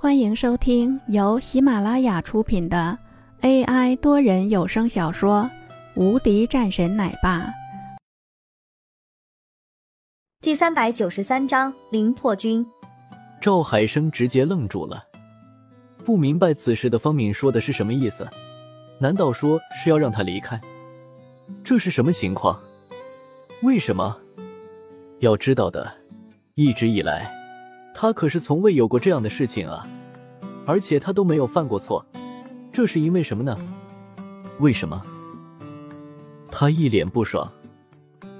欢迎收听由喜马拉雅出品的 AI 多人有声小说《无敌战神奶爸》第三百九十三章零破军。赵海生直接愣住了，不明白此时的方敏说的是什么意思？难道说是要让他离开？这是什么情况？为什么？要知道的，一直以来。他可是从未有过这样的事情啊，而且他都没有犯过错，这是因为什么呢？为什么？他一脸不爽。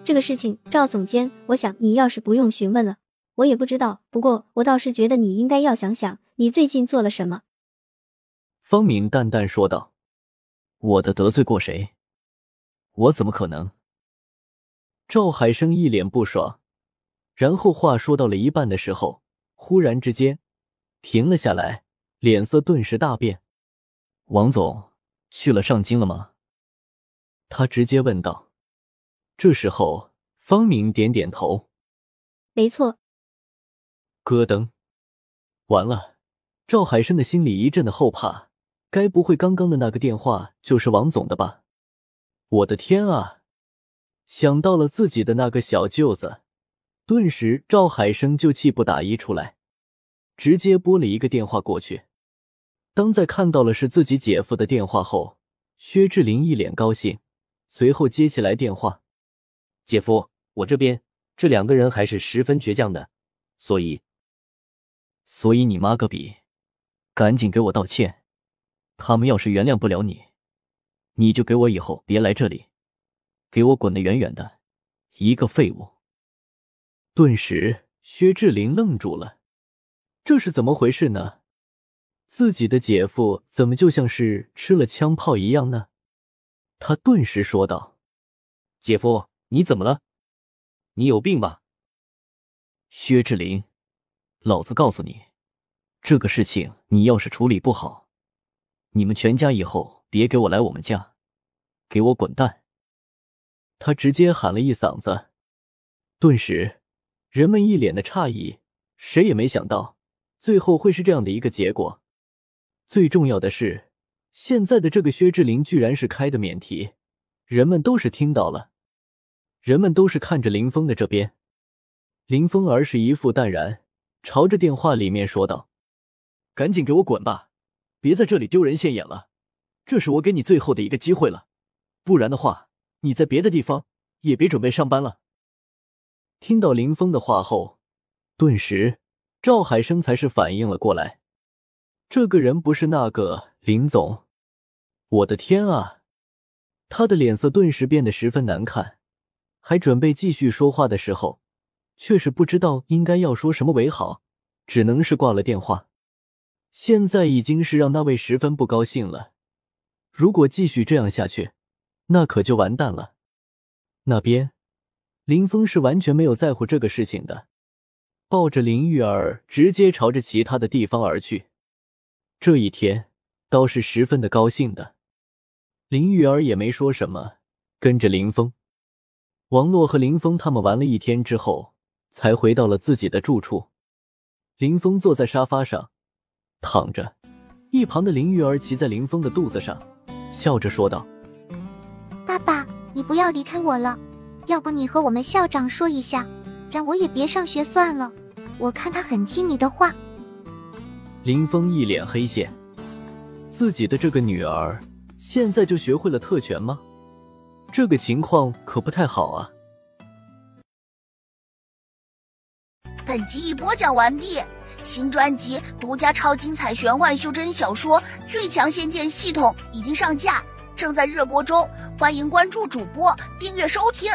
这个事情，赵总监，我想你要是不用询问了，我也不知道。不过我倒是觉得你应该要想想，你最近做了什么。方明淡淡说道：“我的得罪过谁？我怎么可能？”赵海生一脸不爽，然后话说到了一半的时候。忽然之间，停了下来，脸色顿时大变。王总去了上京了吗？他直接问道。这时候，方明点点头，没错。咯噔，完了！赵海生的心里一阵的后怕，该不会刚刚的那个电话就是王总的吧？我的天啊！想到了自己的那个小舅子。顿时，赵海生就气不打一处来，直接拨了一个电话过去。当在看到了是自己姐夫的电话后，薛志林一脸高兴，随后接起来电话：“姐夫，我这边这两个人还是十分倔强的，所以，所以你妈个逼，赶紧给我道歉！他们要是原谅不了你，你就给我以后别来这里，给我滚得远远的，一个废物！”顿时，薛志林愣住了，这是怎么回事呢？自己的姐夫怎么就像是吃了枪炮一样呢？他顿时说道：“姐夫，你怎么了？你有病吧？”薛志林，老子告诉你，这个事情你要是处理不好，你们全家以后别给我来我们家，给我滚蛋！他直接喊了一嗓子，顿时。人们一脸的诧异，谁也没想到最后会是这样的一个结果。最重要的是，现在的这个薛志林居然是开的免提，人们都是听到了，人们都是看着林峰的这边。林峰儿是一副淡然，朝着电话里面说道：“赶紧给我滚吧，别在这里丢人现眼了。这是我给你最后的一个机会了，不然的话，你在别的地方也别准备上班了。”听到林峰的话后，顿时赵海生才是反应了过来，这个人不是那个林总。我的天啊！他的脸色顿时变得十分难看，还准备继续说话的时候，却是不知道应该要说什么为好，只能是挂了电话。现在已经是让那位十分不高兴了，如果继续这样下去，那可就完蛋了。那边。林峰是完全没有在乎这个事情的，抱着林玉儿直接朝着其他的地方而去。这一天倒是十分的高兴的，林玉儿也没说什么，跟着林峰。王洛和林峰他们玩了一天之后，才回到了自己的住处。林峰坐在沙发上躺着，一旁的林玉儿骑在林峰的肚子上，笑着说道：“爸爸，你不要离开我了。”要不你和我们校长说一下，让我也别上学算了。我看他很听你的话。林峰一脸黑线，自己的这个女儿现在就学会了特权吗？这个情况可不太好啊。本集已播讲完毕，新专辑独家超精彩玄幻修真小说《最强仙剑系统》已经上架，正在热播中，欢迎关注主播，订阅收听。